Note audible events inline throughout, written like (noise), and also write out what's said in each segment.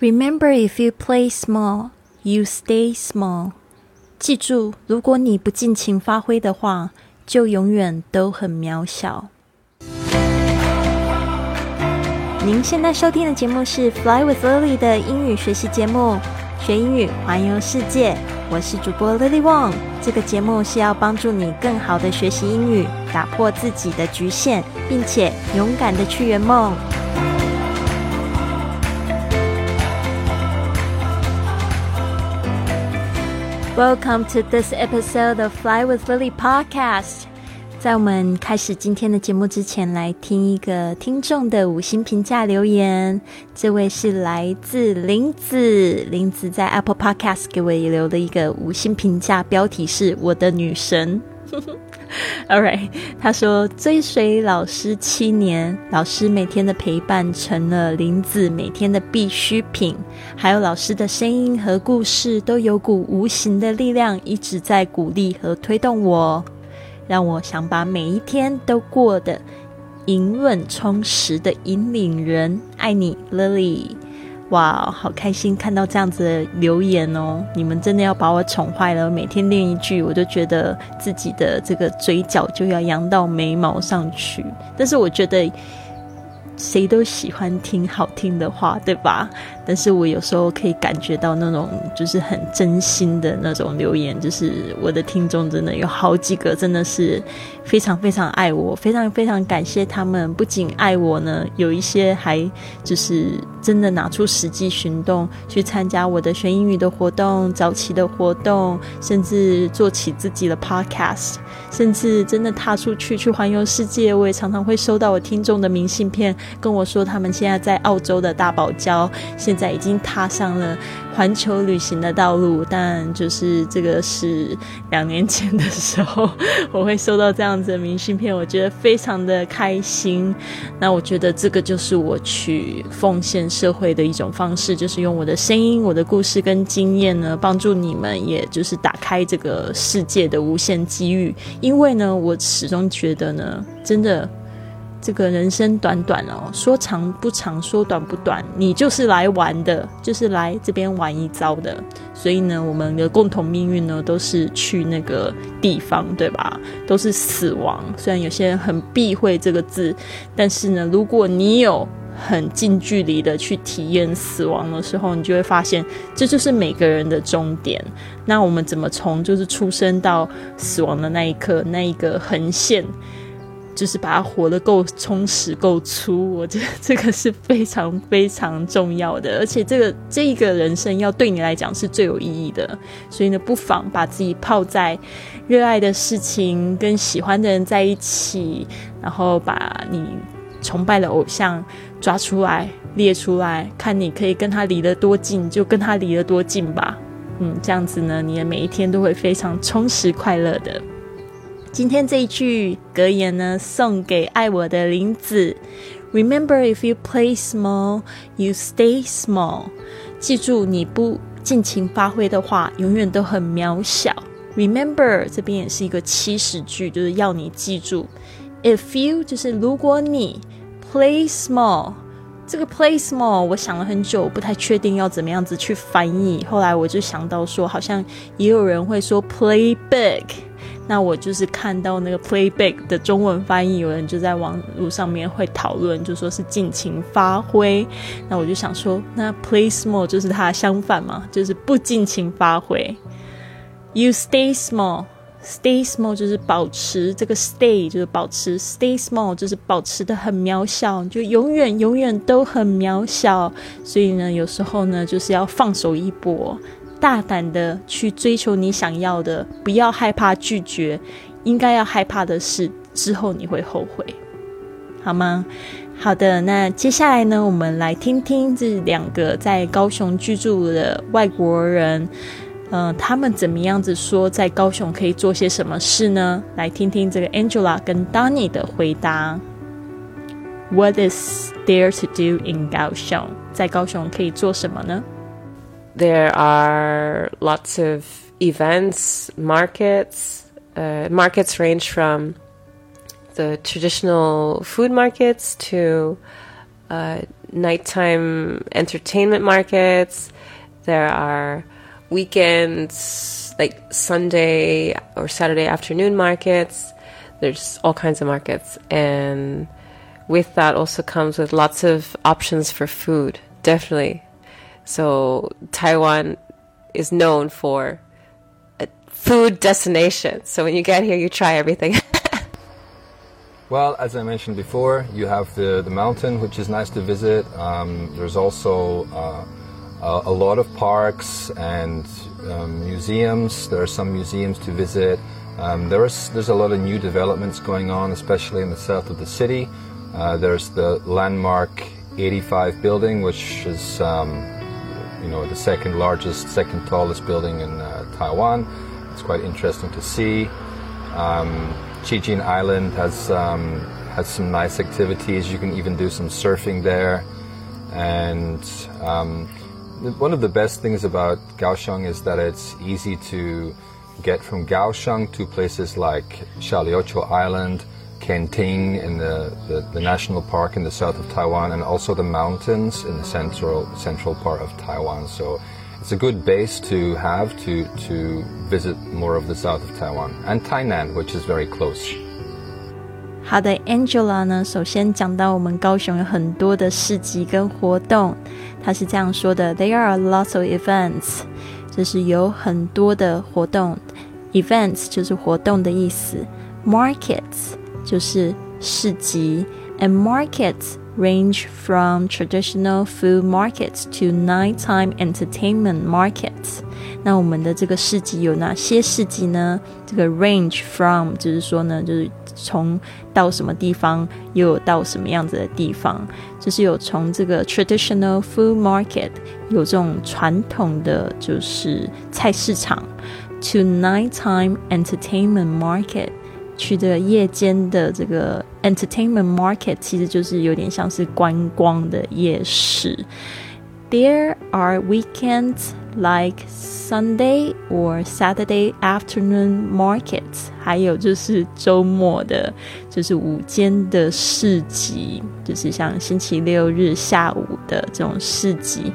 Remember, if you play small, you stay small. 记住，如果你不尽情发挥的话，就永远都很渺小。您现在收听的节目是《Fly with Lily》的英语学习节目，学英语环游世界。我是主播 Lily Wong。这个节目是要帮助你更好的学习英语，打破自己的局限，并且勇敢的去圆梦。Welcome to this episode of Fly with Lily podcast。在我们开始今天的节目之前，来听一个听众的五星评价留言。这位是来自林子，林子在 Apple Podcast 给我留的一个五星评价，标题是“我的女神”。(laughs) All right，他说追随老师七年，老师每天的陪伴成了林子每天的必需品，还有老师的声音和故事都有股无形的力量一直在鼓励和推动我，让我想把每一天都过得盈润充实的引领人。爱你，Lily。哇，好开心看到这样子的留言哦！你们真的要把我宠坏了，每天练一句，我就觉得自己的这个嘴角就要扬到眉毛上去。但是我觉得。谁都喜欢听好听的话，对吧？但是我有时候可以感觉到那种就是很真心的那种留言，就是我的听众真的有好几个，真的是非常非常爱我，非常非常感谢他们。不仅爱我呢，有一些还就是真的拿出实际行动去参加我的学英语的活动、早期的活动，甚至做起自己的 podcast。甚至真的踏出去去环游世界，我也常常会收到我听众的明信片，跟我说他们现在在澳洲的大堡礁，现在已经踏上了。环球旅行的道路，但就是这个是两年前的时候，我会收到这样子的明信片，我觉得非常的开心。那我觉得这个就是我去奉献社会的一种方式，就是用我的声音、我的故事跟经验呢，帮助你们，也就是打开这个世界的无限机遇。因为呢，我始终觉得呢，真的。这个人生短短哦，说长不长，说短不短，你就是来玩的，就是来这边玩一遭的。所以呢，我们的共同命运呢，都是去那个地方，对吧？都是死亡。虽然有些人很避讳这个字，但是呢，如果你有很近距离的去体验死亡的时候，你就会发现，这就是每个人的终点。那我们怎么从就是出生到死亡的那一刻，那一个横线？就是把它活得够充实、够粗，我觉得 (laughs) 这个是非常非常重要的，而且这个这一个人生要对你来讲是最有意义的，所以呢，不妨把自己泡在热爱的事情、跟喜欢的人在一起，然后把你崇拜的偶像抓出来、列出来，看你可以跟他离得多近，就跟他离得多近吧。嗯，这样子呢，你的每一天都会非常充实、快乐的。今天这一句格言呢，送给爱我的林子。Remember, if you play small, you stay small。记住，你不尽情发挥的话，永远都很渺小。Remember 这边也是一个祈使句，就是要你记住。If you 就是如果你 play small，这个 play small 我想了很久，不太确定要怎么样子去翻译。后来我就想到说，好像也有人会说 play big。那我就是看到那个 play back 的中文翻译，有人就在网络上面会讨论，就说是尽情发挥。那我就想说，那 play small 就是它相反嘛，就是不尽情发挥。You stay small，stay small 就是保持这个 stay 就是保持，stay small 就是保持的很渺小，就永远永远都很渺小。所以呢，有时候呢，就是要放手一搏。大胆的去追求你想要的，不要害怕拒绝。应该要害怕的是之后你会后悔，好吗？好的，那接下来呢，我们来听听这两个在高雄居住的外国人，嗯，他们怎么样子说在高雄可以做些什么事呢？来听听这个 Angela 跟 Danny 的回答。What is there to do in 高雄？在高雄可以做什么呢？There are lots of events, markets. Uh, markets range from the traditional food markets to uh, nighttime entertainment markets. There are weekends, like Sunday or Saturday afternoon markets. There's all kinds of markets. And with that also comes with lots of options for food, definitely. So Taiwan is known for a food destination. So when you get here, you try everything. (laughs) Well, as I mentioned before, you have the, the mountain, which is nice to visit. Um, there's also uh, a, lot of parks and um, museums. There are some museums to visit. Um, there is, there's a lot of new developments going on, especially in the south of the city. Uh, there's the landmark 85 building, which is um, you know the second largest, second tallest building in uh, Taiwan. It's quite interesting to see. Um, Chijin Island has um, has some nice activities. You can even do some surfing there. And um, one of the best things about Kaohsiung is that it's easy to get from Kaohsiung to places like Xiaoliuqiu Island, Kenting in the, the, the, national park in the south of Taiwan, and also the mountains in the central central part of Taiwan. So it's a good base to have to to visit more of the south of Taiwan and Tainan, which is very close. 好的，Angela 呢，首先讲到我们高雄有很多的市集跟活动，他是这样说的：There are lots of events，就是有很多的活动，events 就是活动的意思，markets 就是市集，and markets range from traditional food markets to nighttime entertainment markets。那我们的这个市集有哪些市集呢？这个 range from 就是说呢，就是从到什么地方，又有到什么样子的地方，就是有从这个 traditional food market 有这种传统的就是菜市场，to nighttime entertainment market。 去这个夜间的这个 entertainment market，其实就是有点像是观光的夜市。There are weekends like Sunday or Saturday afternoon markets，还有就是周末的，就是午间的市集，就是像星期六日下午的这种市集。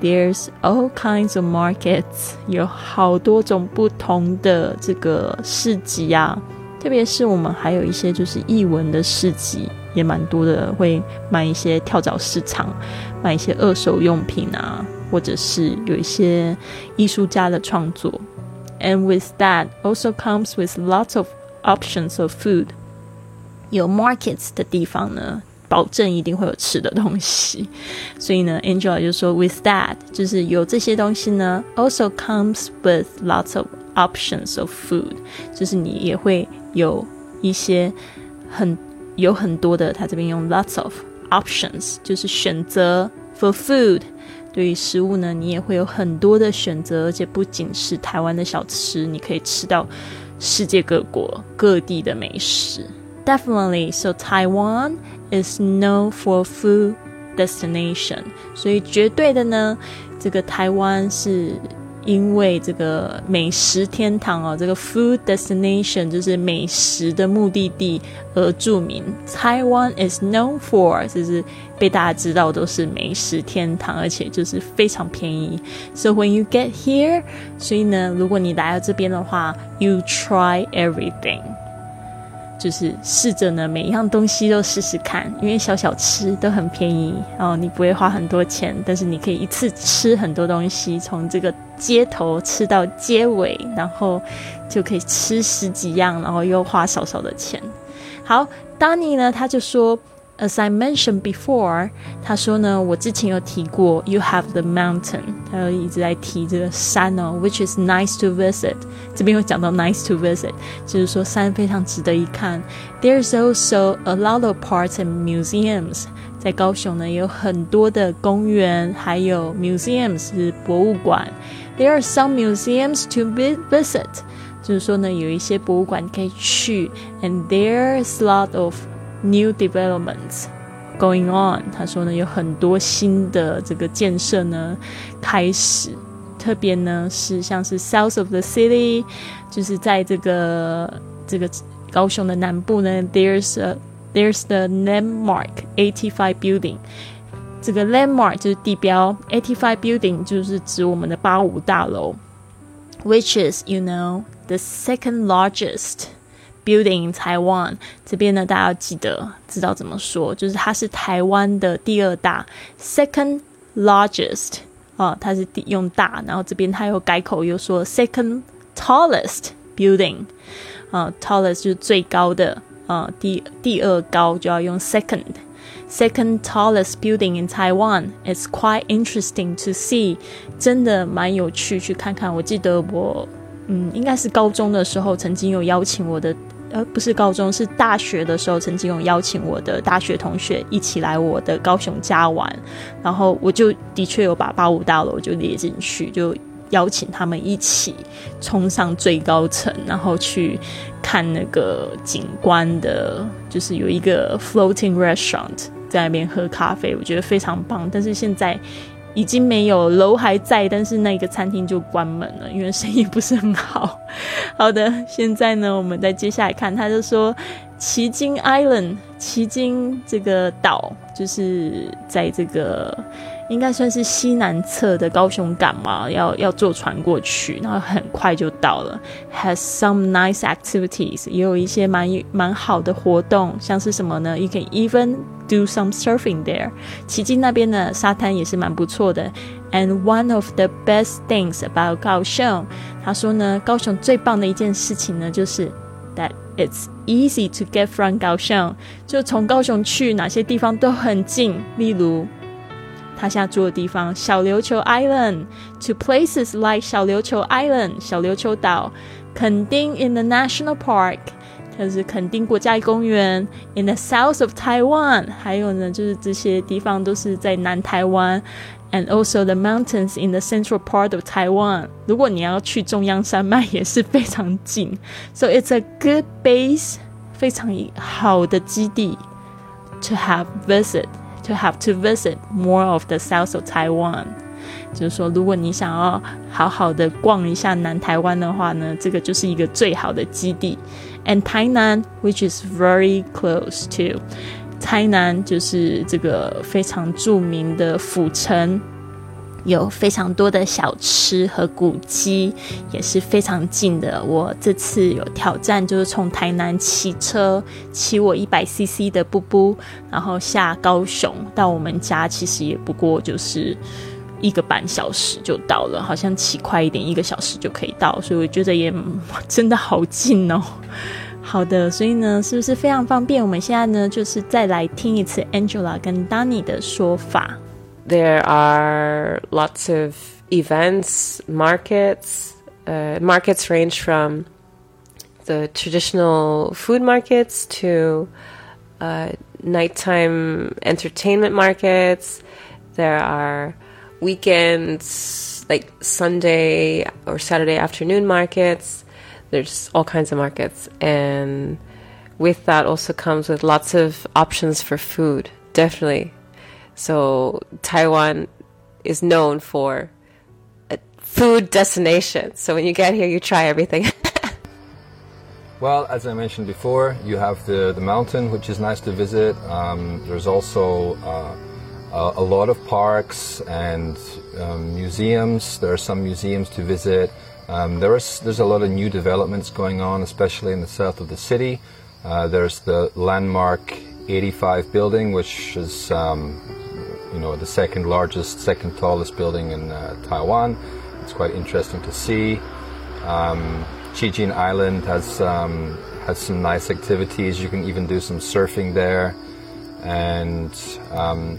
There's all kinds of markets，有好多种不同的这个市集啊。特别是我们还有一些就是译文的市集，也蛮多的，会卖一些跳蚤市场，卖一些二手用品啊，或者是有一些艺术家的创作。And with that also comes with lots of options of food。有 markets 的地方呢，保证一定会有吃的东西。所以呢，Angela 就说，with that 就是有这些东西呢，also comes with lots of options of food，就是你也会。有一些很有很多的，他这边用 lots of options，就是选择 for food。对于食物呢，你也会有很多的选择，而且不仅是台湾的小吃，你可以吃到世界各国各地的美食。Definitely, so Taiwan is known for food destination。所以绝对的呢，这个台湾是。因为这个美食天堂哦，这个 food destination 就是美食的目的地而著名。Taiwan is known for 就是被大家知道都是美食天堂，而且就是非常便宜。So when you get here，所以呢，如果你来到这边的话，you try everything。就是试着呢，每一样东西都试试看，因为小小吃都很便宜，然后你不会花很多钱，但是你可以一次吃很多东西，从这个街头吃到街尾，然后就可以吃十几样，然后又花少少的钱。好，Danny 呢，他就说。As I mentioned before，他说呢，我之前有提过，You have the mountain，他又一直在提这个山哦，which is nice to visit。这边有讲到 nice to visit，就是说山非常值得一看。There's also a lot of parks and museums。在高雄呢，有很多的公园，还有 museums 是博物馆。There are some museums to visit，就是说呢，有一些博物馆可以去。And there's a lot of New developments going on，他说呢，有很多新的这个建设呢开始，特别呢是像是 South of the city，就是在这个这个高雄的南部呢，There's a there's the landmark eighty five building， 这个 landmark 就是地标，eighty five building 就是指我们的八五大楼，which is you know the second largest building in Taiwan。这边呢，大家要记得知道怎么说，就是它是台湾的第二大，second largest 啊，它是用大，然后这边它又改口又说 second tallest building 啊，tallest 就是最高的啊，第第二高就要用 second。second tallest building in Taiwan. It's quite interesting to see，真的蛮有趣去看看。我记得我 嗯，应该是高中的时候曾经有邀请我的，呃，不是高中，是大学的时候曾经有邀请我的大学同学一起来我的高雄家玩，然后我就的确有把八五大楼就列进去，就。邀请他们一起冲上最高层，然后去看那个景观的，就是有一个 floating restaurant 在那边喝咖啡，我觉得非常棒。但是现在已经没有楼还在，但是那个餐厅就关门了，因为生意不是很好。好的，现在呢，我们再接下来看，他就说奇经 Island，奇经这个岛就是在这个。应该算是西南侧的高雄港嘛，要要坐船过去，然后很快就到了。Has some nice activities，也有一些蛮蛮好的活动，像是什么呢？You can even do some surfing there。奇迹那边的沙滩也是蛮不错的。And one of the best things about 高雄，他说呢，高雄最棒的一件事情呢，就是 that it's easy to get from 高雄，就从高雄去哪些地方都很近，例如。他现在住的地方小琉球 Island to places like 小琉球 Island 小琉球岛，垦丁 in the National Park， 就是垦丁国家公园 in the south of Taiwan，还有呢就是这些地方都是在南台湾，and also the mountains in the central part of Taiwan。如果你要去中央山脉也是非常近，so it's a good base，非常好的基地 to have visit。to have to visit more of the south of Taiwan，就是说，如果你想要好好的逛一下南台湾的话呢，这个就是一个最好的基地。 And 台南，which is very close to，台南就是这个非常著名的府城。有非常多的小吃和古迹，也是非常近的。我这次有挑战，就是从台南骑车骑我一百 CC 的布布，然后下高雄到我们家，其实也不过就是一个半小时就到了，好像骑快一点，一个小时就可以到，所以我觉得也真的好近哦。好的，所以呢，是不是非常方便？我们现在呢，就是再来听一次 Angela 跟 Danny 的说法。There are lots of events, markets. Uh, markets range from the traditional food markets to uh, nighttime entertainment markets. There are weekends, like Sunday or Saturday afternoon markets. There's all kinds of markets. And with that also comes with lots of options for food. Definitely so Taiwan is known for a food destination. So when you get here, you try everything. (laughs) well, as I mentioned before, you have the, the mountain, which is nice to visit. Um, there's also uh, a, a, lot of parks and um, museums. There are some museums to visit. Um, there is, there's a lot of new developments going on, especially in the south of the city. Uh, there's the landmark 85 building, which is um, you know the second largest, second tallest building in uh, Taiwan. It's quite interesting to see. Um, Qijin Island has um, has some nice activities. You can even do some surfing there. And um,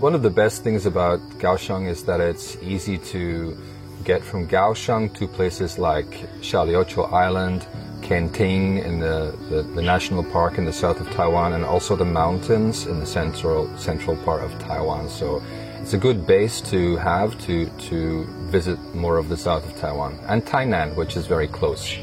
one of the best things about Kaohsiung is that it's easy to get from Kaohsiung to places like Xiaoliuqiu Island, Kenting in the, the, the, national park in the south of Taiwan and also the mountains in the central central part of Taiwan. So it's a good base to have to to visit more of the south of Taiwan and Tainan, which is very close.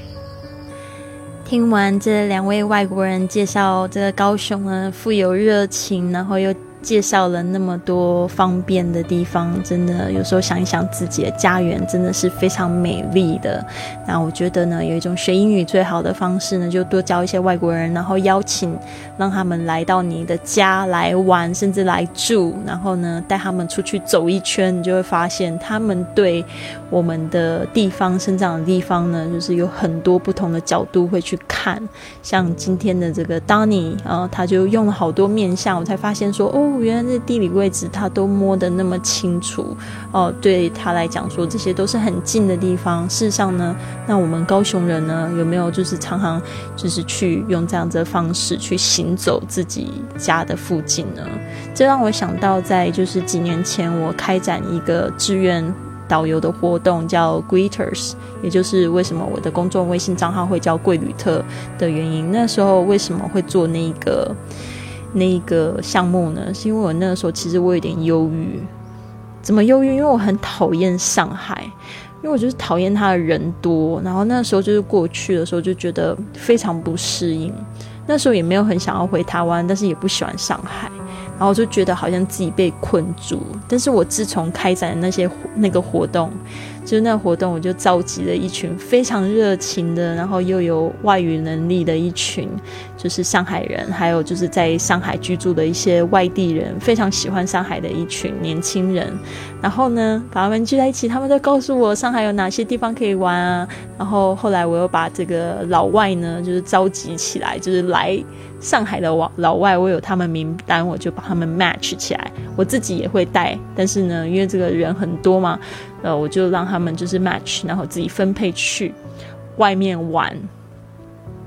听完这两位外国人介绍这个高雄呢，富有热情，然后又 介绍了那么多方便的地方，真的有时候想一想自己的家园，真的是非常美丽的。那我觉得呢，有一种学英语最好的方式呢，就多教一些外国人，然后邀请让他们来到你的家来玩，甚至来住，然后呢带他们出去走一圈，你就会发现他们对我们的地方生长的地方呢，就是有很多不同的角度会去看。像今天的这个 Donny 啊，他就用了好多面相，我才发现说哦。原来这地理位置他都摸得那么清楚哦，对他来讲说这些都是很近的地方。事实上呢，那我们高雄人呢有没有就是常常就是去用这样子的方式去行走自己家的附近呢？这让我想到在就是几年前我开展一个志愿导游的活动，叫 Greeters，也就是为什么我的公众微信账号会叫贵旅特的原因。那时候为什么会做那个？那个项目呢，是因为我那个时候其实我有点忧郁，怎么忧郁？因为我很讨厌上海，因为我就是讨厌他的人多，然后那时候就是过去的时候就觉得非常不适应，那时候也没有很想要回台湾，但是也不喜欢上海，然后就觉得好像自己被困住。但是我自从开展那些那个活动。就是那活动，我就召集了一群非常热情的，然后又有外语能力的一群，就是上海人，还有就是在上海居住的一些外地人，非常喜欢上海的一群年轻人。然后呢，把他们聚在一起，他们都告诉我上海有哪些地方可以玩啊。然后后来我又把这个老外呢，就是召集起来，就是来。上海的老老外，我有他们名单，我就把他们 match 起来。我自己也会带，但是呢，因为这个人很多嘛，呃，我就让他们就是 match，然后自己分配去外面玩。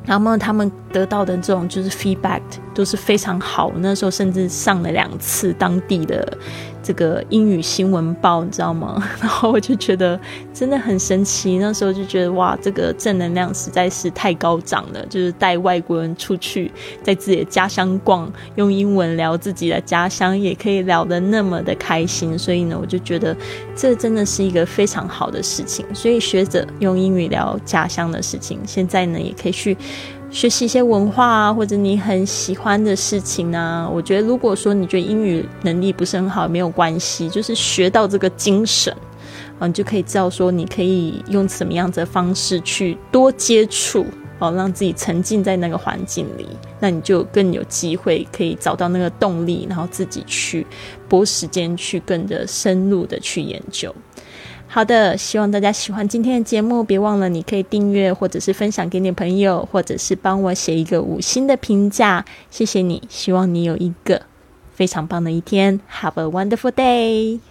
然后他们得到的这种就是 feedback 都是非常好。那时候甚至上了两次当地的。这个英语新闻报，你知道吗？(laughs) 然后我就觉得真的很神奇。那时候就觉得哇，这个正能量实在是太高涨了。就是带外国人出去，在自己的家乡逛，用英文聊自己的家乡，也可以聊得那么的开心。所以呢，我就觉得这真的是一个非常好的事情。所以学着用英语聊家乡的事情，现在呢也可以去。学习一些文化啊，或者你很喜欢的事情啊，我觉得如果说你觉得英语能力不是很好，没有关系，就是学到这个精神，啊，你就可以知道说你可以用什么样子的方式去多接触，哦，让自己沉浸在那个环境里，那你就更有机会可以找到那个动力，然后自己去拨时间去更的深入的去研究。好的，希望大家喜欢今天的节目。别忘了，你可以订阅，或者是分享给你朋友，或者是帮我写一个五星的评价。谢谢你，希望你有一个非常棒的一天。Have a wonderful day。